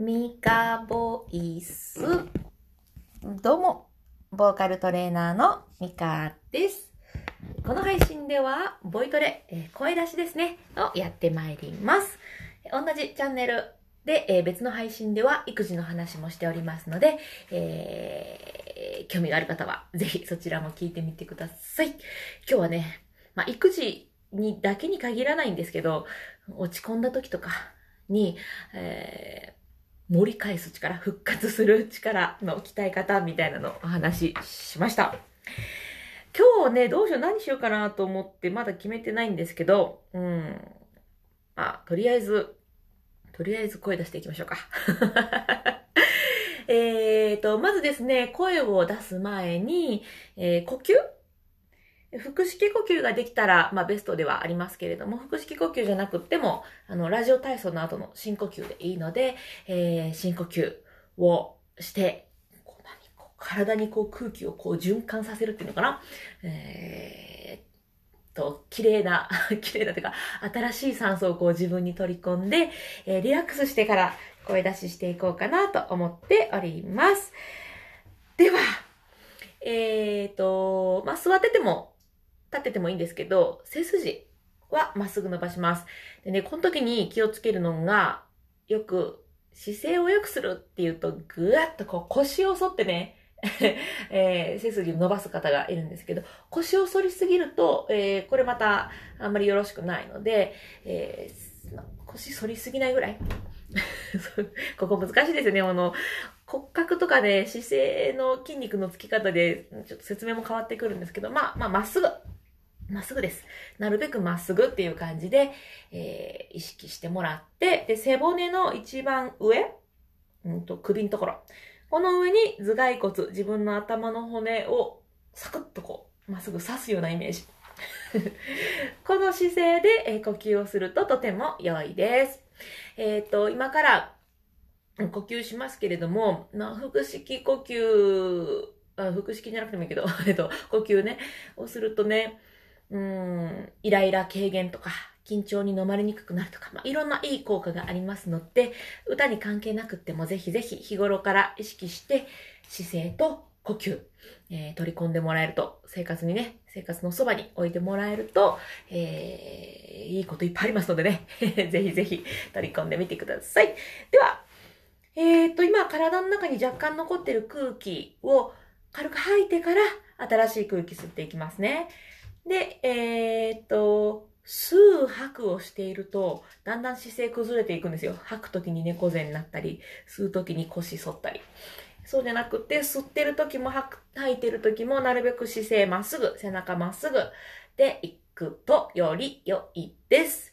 ミカボイス。どうも、ボーカルトレーナーのミカです。この配信では、ボイトレ、えー声出しですね、をやってまいります。同じチャンネルで、えー別の配信では育児の話もしておりますので、えー興味がある方は、ぜひそちらも聞いてみてください。今日はね、まあ、育児にだけに限らないんですけど、落ち込んだ時とかに、えー盛り返す力、復活する力の鍛え方みたいなのをお話ししました。今日ね、どうしよう、何しようかなと思ってまだ決めてないんですけど、うん。あ、とりあえず、とりあえず声出していきましょうか。えーと、まずですね、声を出す前に、えー呼吸？腹式呼吸ができたら、まあベストではありますけれども、腹式呼吸じゃなくても、あの、ラジオ体操の後の深呼吸でいいので、えー深呼吸をして、こう何こう体にこう空気をこう循環させるっていうのかな？えーと、綺麗な、綺麗なというか、新しい酸素をこう自分に取り込んで、えーリラックスしてから声出ししていこうかなと思っております。では、えーと、まあ、座ってても、立ててもいいんですけど、背筋はまっすぐ伸ばします。でね、この時に気をつけるのが、よく、姿勢を良くするっていうと、ぐわっとこう腰を反ってね、えー背筋を伸ばす方がいるんですけど、腰を反りすぎると、えーこれまたあんまりよろしくないので、えー腰反りすぎないぐらい？ここ難しいですよね。あの、骨格とかで姿勢の筋肉のつき方で、ちょっと説明も変わってくるんですけど、まあ、まあ、まっすぐ。まっすぐです。なるべくまっすぐっていう感じで、えー意識してもらって、で、背骨の一番上、うんと、首のところ。この上に頭蓋骨、自分の頭の骨をサクッとこう、まっすぐ刺すようなイメージ。この姿勢で、えー呼吸をするととても良いです。えっ、と、今から呼吸しますけれども、まあ、腹式呼吸、あ腹式じゃなくてもいいけど、えっと、呼吸ね、をするとね、うん、イライラ軽減とか、緊張に飲まれにくくなるとか、まあ、いろんないい効果がありますので、歌に関係なくってもぜひぜひ日頃から意識して姿勢と呼吸、えー取り込んでもらえると、生活にね、生活のそばに置いてもらえると、えーいいこといっぱいありますのでね、ぜひぜひ取り込んでみてください。では、えー、と、今体の中に若干残ってる空気を軽く吐いてから新しい空気吸っていきますね。で、えー、と、吸う吐くをしていると、だんだん姿勢崩れていくんですよ。吐くときに猫背になったり、吸うときに腰反ったり。そうじゃなくて、吸ってるときも吐く吐いてるときもなるべく姿勢まっすぐ、背中まっすぐでいくとより良いです。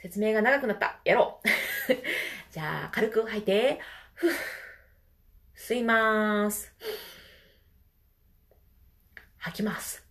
説明が長くなった。やろう。じゃあ、軽く吐いて、ふ吸います。吐きます。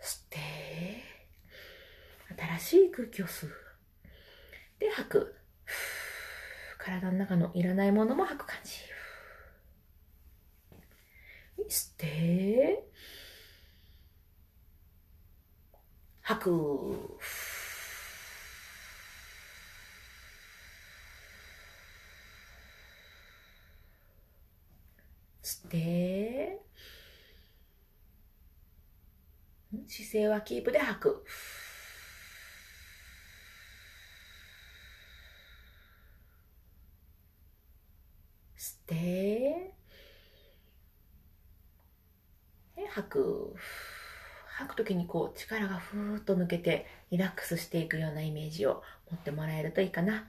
吸って、新しい空気を吸う。で、吐く。体の中のいらないものも吐く感じ。吸って、吐く。吸って、ん姿勢はキープで吐く。吸って、吐く。吐くときにこう力がふーっと抜けてリラックスしていくようなイメージを持ってもらえるといいかな。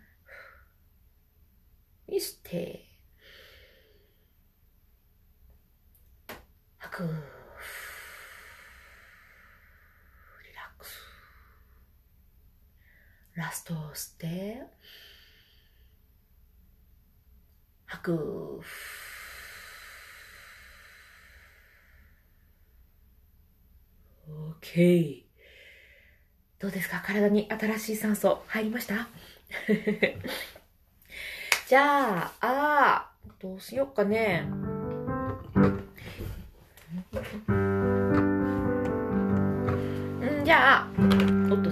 にして、吐く。リラックス。ラストを吸って、吐く。OK。どうですか？体に新しい酸素入りました？じゃあ、あーどうしよっかね。うじゃあ、おっと、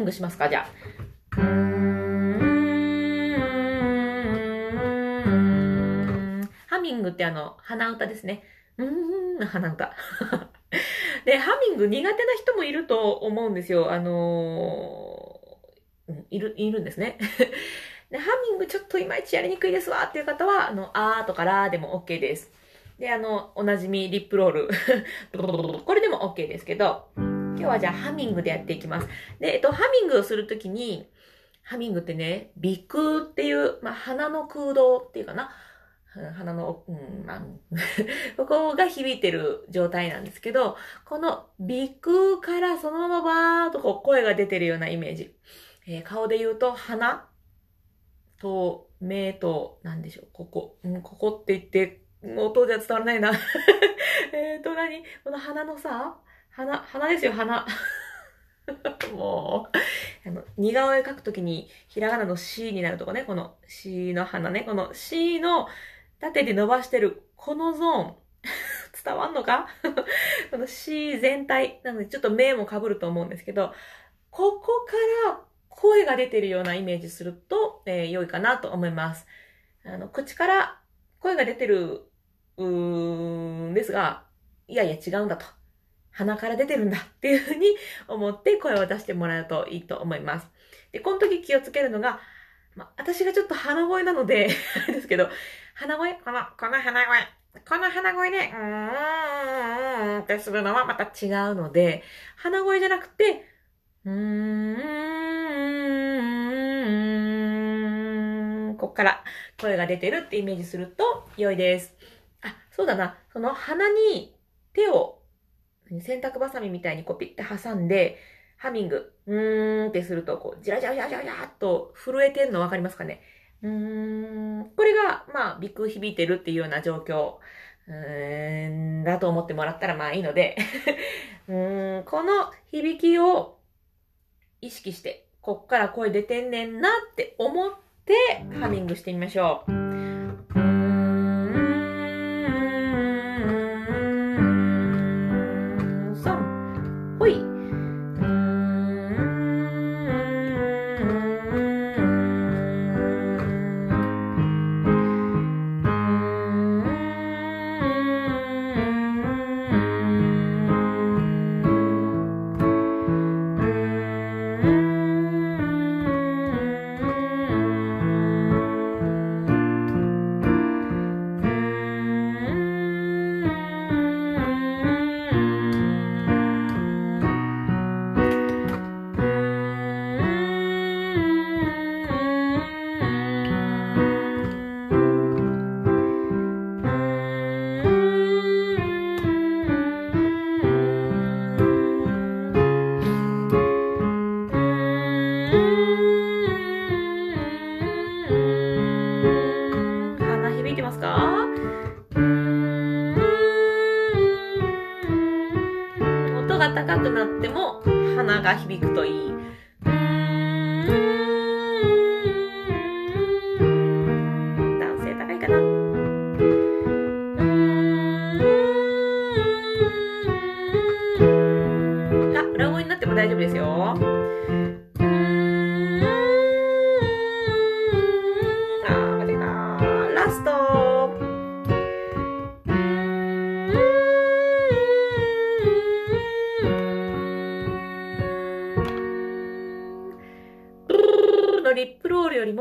ングしますか、じゃあ。うんハミングってあの、鼻歌ですね。うーん鼻歌。で、ハミング苦手な人もいると思うんですよ。あのーいる、いるんですね。で、ハミングちょっといまいちやりにくいですわっていう方は、あの、あーとかラーでも OK です。で、あの、おなじみリップロール。これでも OK ですけど、今日はじゃあハミングでやっていきます。で、えっと、ハミングをするときに、ハミングってね、鼻腔っていう、まあ、鼻の空洞っていうかな？鼻の、うん、まあ、ここが響いてる状態なんですけど、この鼻腔からそのままバーっとこう声が出てるようなイメージ。えー顔で言うと鼻と目と、なんでしょう、ここ。うん、ここって言って、音じゃ伝わらないな。えっと何？この鼻のさ、鼻、鼻ですよ、鼻。もう、あの、似顔絵描くときに、ひらがなの C になるとこね、この C の鼻ね、この C の縦で伸ばしてる、このゾーン。伝わんのか？この C 全体。なので、ちょっと目も被ると思うんですけど、ここから声が出てるようなイメージすると、えー良いかなと思います。あの、口から声が出てる、うーんですが、いやいや違うんだと。鼻から出てるんだっていうふうに思って声を出してもらうといいと思います。で、この時気をつけるのが、まあ、私がちょっと鼻声なので、ですけど、鼻声？この、この鼻声。この鼻声で、うーんってするのはまた違うので、鼻声じゃなくて、うーん、こっから声が出てるってイメージすると良いです。あ、そうだな。その鼻に手を洗濯バサミみたいにこうピッて挟んで、ハミング、うーんってすると、こう、じらじらじらじらじらっと震えてるのわかりますかね？うーん、これが、まあ、鼻腔響いてるっていうような状況、うーん、だと思ってもらったらまあいいので、うーん、この響きを意識して、こっから声出てんねんなって思って、ハミングしてみましょう。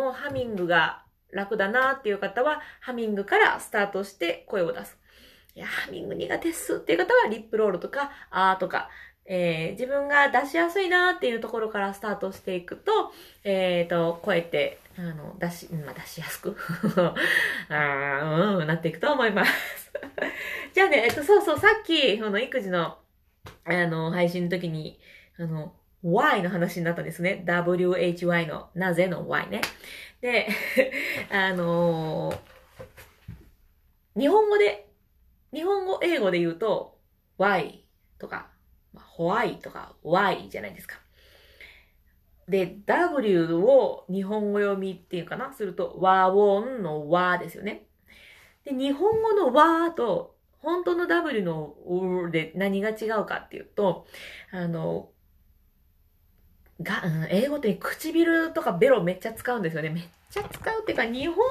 もハミングが楽だなっていう方は、ハミングからスタートして声を出す。いや、ハミング苦手っすっていう方は、リップロールとか、あーとか、えー自分が出しやすいなっていうところからスタートしていくと、えっ、と、声って、あの、出し、まあ、出しやすく あ、うん、なっていくと思います。じゃあね、えっと、そうそう、さっき、その、育児の、あの、配信の時に、あの、why の話になったんですね。why の、なぜの why ね。で、あの日本語で、日本語、英語で言うと、why とか、why とか why じゃないですか。で、W を日本語読みっていうかな？すると、和音の和ですよね。で、日本語のわーと、本当の W のうで何が違うかっていうと、あの、が、うん、英語って唇とかベロめっちゃ使うんですよね。めっちゃ使うっていうか、日本語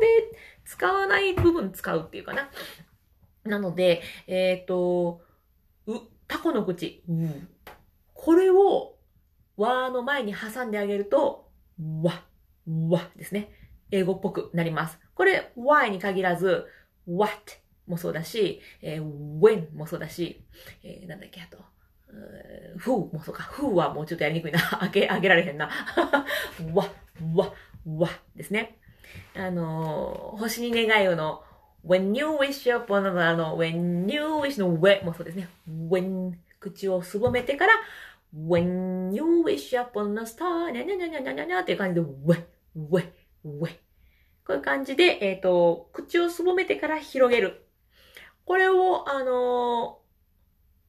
で使わない部分使うっていうかな。なので、えっ、ー、と、う、タコの口、うん。これを、わーの前に挟んであげると、わ、わですね。英語っぽくなります。これ、why に限らず、what もそうだし、えー、when もそうだし、えー、なんだっけ、あと、who もそうか。who はもうちょっとやりにくいな。あげ、あげられへんな。わ、わ、わですね。あのー、星に願いをの when you wish upon あの、when you wish の w もそうですね。when 口をすぼめてから when you wish upon a star にゃにゃにゃにゃにゃにゃにゃっていう感じで w, w, w こういう感じで、えっ、ー、と、口をすぼめてから広げる。これを、あの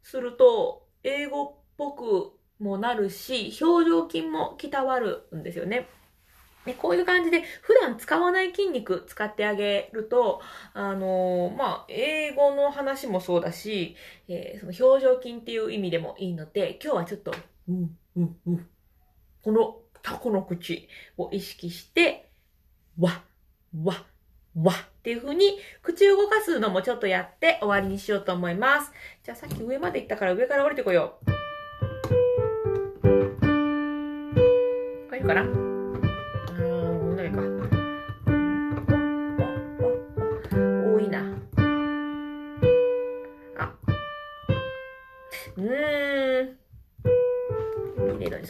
ー、すると、英語っぽくもなるし、表情筋も鍛わるんですよね。で、こういう感じで普段使わない筋肉使ってあげると、あのー、まあ、英語の話もそうだし、えー、その表情筋っていう意味でもいいので、今日はちょっと、うん、うん、うん。このタコの口を意識して、わ、わ、わっていう風に口を動かすのもちょっとやって終わりにしようと思います。じゃあさっき上まで行ったから上から降りてこよう。これかな？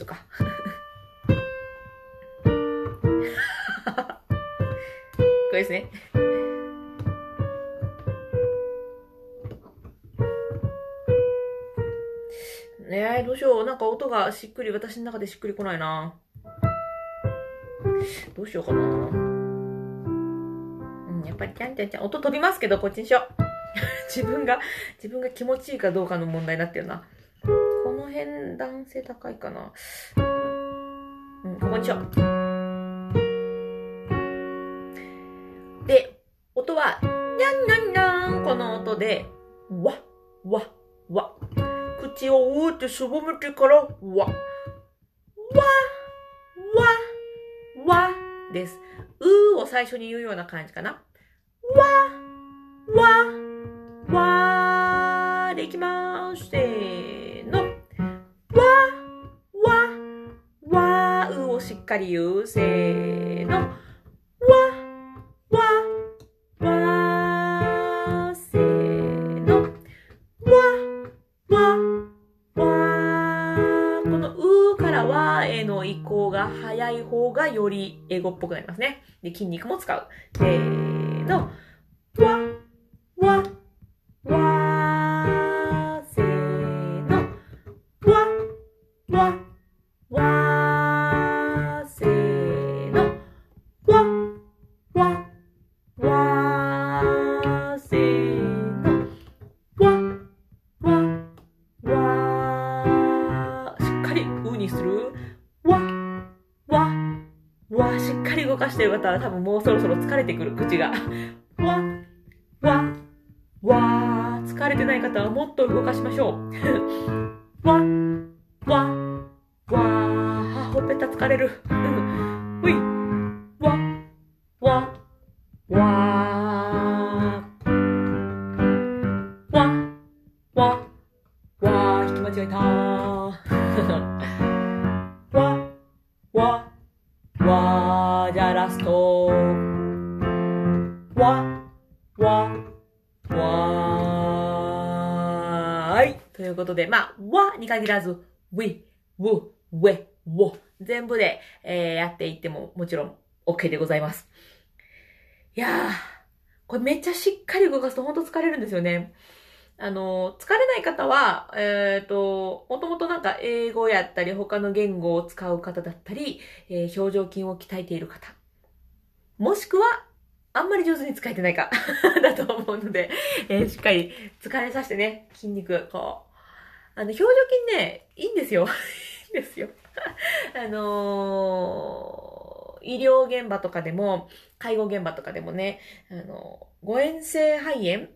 これですね。ねえ、どうしよう。なんか音がしっくり、私の中でしっくりこないな。どうしようかな。うん、やっぱりちゃんちゃんちゃん、音飛びますけど、こっちにしよう。自分が、自分が気持ちいいかどうかの問題になってるな。この辺、男性高いかな。うん、ここにしよう。で、わ、わ、わ。口をうーってすぼめてから、わ、わ、わ、わです。うーを最初に言うような感じかな。わ、わ、わでいきまーす。せーの。わ、わ、わ、うをしっかり言う。せーの。早い方がより英語っぽくなりますね。で、筋肉も使う。せーの。り動かしてる方は多分もうそろそろ疲れてくる、口が。わ、わ、わ疲れてない方はもっと動かしましょう。わ、わ、わほっぺた疲れる。ほい、わ、わ、わわ、わ、わ引き間違えたわ、わじゃラスト。わ、わ、わーい。ということで、まあ、わに限らず、ウィ、ウ、ウェ、ウォ。全部で、えー、やっていってももちろん OK でございます。いやー、これめっちゃしっかり動かすとほんと疲れるんですよね。あの、疲れない方は、えっ、ー、と、もともとなんか英語やったり他の言語を使う方だったり、えー、表情筋を鍛えている方。もしくは、あんまり上手に使えてないか だと思うので、えー、しっかり疲れさせてね、筋肉、こう。あの、表情筋ね、いいんですよ。いいんですよ。あのー、医療現場とかでも、介護現場とかでもね、あの、誤嚥性肺炎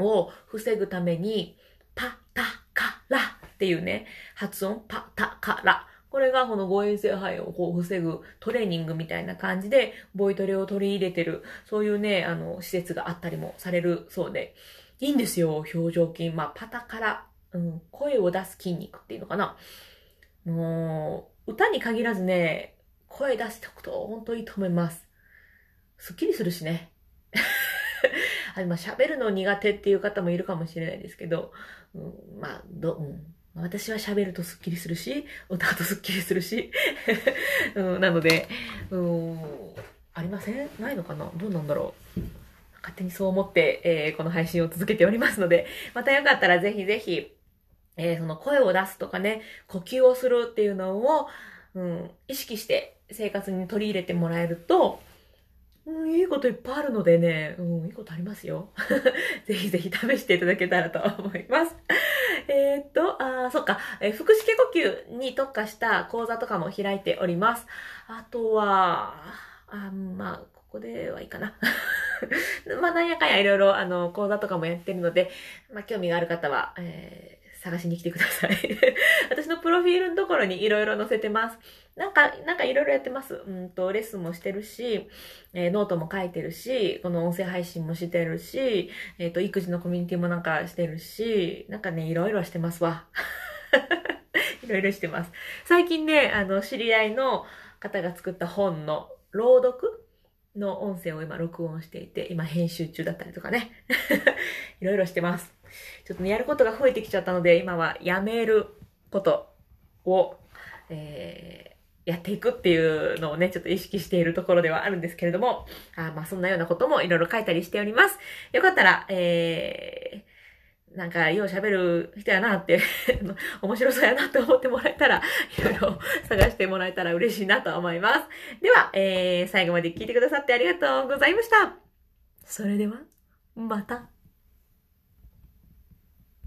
を防ぐために、パタカラっていうね、発音、パタカラ。これがこの誤嚥性肺炎をこう防ぐトレーニングみたいな感じで、ボイトレを取り入れてる、そういうね、あの、施設があったりもされるそうで、いいんですよ、表情筋。まあ、パタカラ、うん、声を出す筋肉っていうのかな。もう、歌に限らずね、声出しておくと本当いいと思います。すっきりするしね。あま、喋るの苦手っていう方もいるかもしれないですけど、うん、まあ、ど、うん。私は喋るとスッキリするし、歌うとスッキリするし、うん、なので、うん、ありません？ないのかな？どうなんだろう？勝手にそう思って、えー、この配信を続けておりますので、またよかったらぜひぜひ、えー、その声を出すとかね、呼吸をするっていうのを、うん、意識して生活に取り入れてもらえると、うん、いいこといっぱいあるのでね、うん、いいことありますよ。ぜひぜひ試していただけたらと思います。えー、っと、あそっか、えー、腹式呼吸に特化した講座とかも開いております。あとは、あまあ、ここではいいかな。まあ、なんやかんやいろいろ、あの、講座とかもやってるので、まあ、興味がある方は、えー探しに来てください 私のプロフィールのところにいろいろ載せてます。なんか、なんかいろいろやってます。うんと、レッスンもしてるし、えー、ノートも書いてるし、この音声配信もしてるし、えっ、ー、と、育児のコミュニティもなんかしてるし、なんかね、いろいろしてますわ。いろいろしてます。最近ね、あの、知り合いの方が作った本の朗読？の音声を今録音していて、今編集中だったりとかね。いろいろしてます。ちょっとね、やることが増えてきちゃったので、今はやめることを、えー、やっていくっていうのをね、ちょっと意識しているところではあるんですけれども、あまあそんなようなこともいろいろ書いたりしております。よかったら、えー、なんか、よう喋る人やなって 面白そうやなって思ってもらえたら、いろいろ探してもらえたら嬉しいなと思います。では、えー、最後まで聞いてくださってありがとうございました。それでは、また。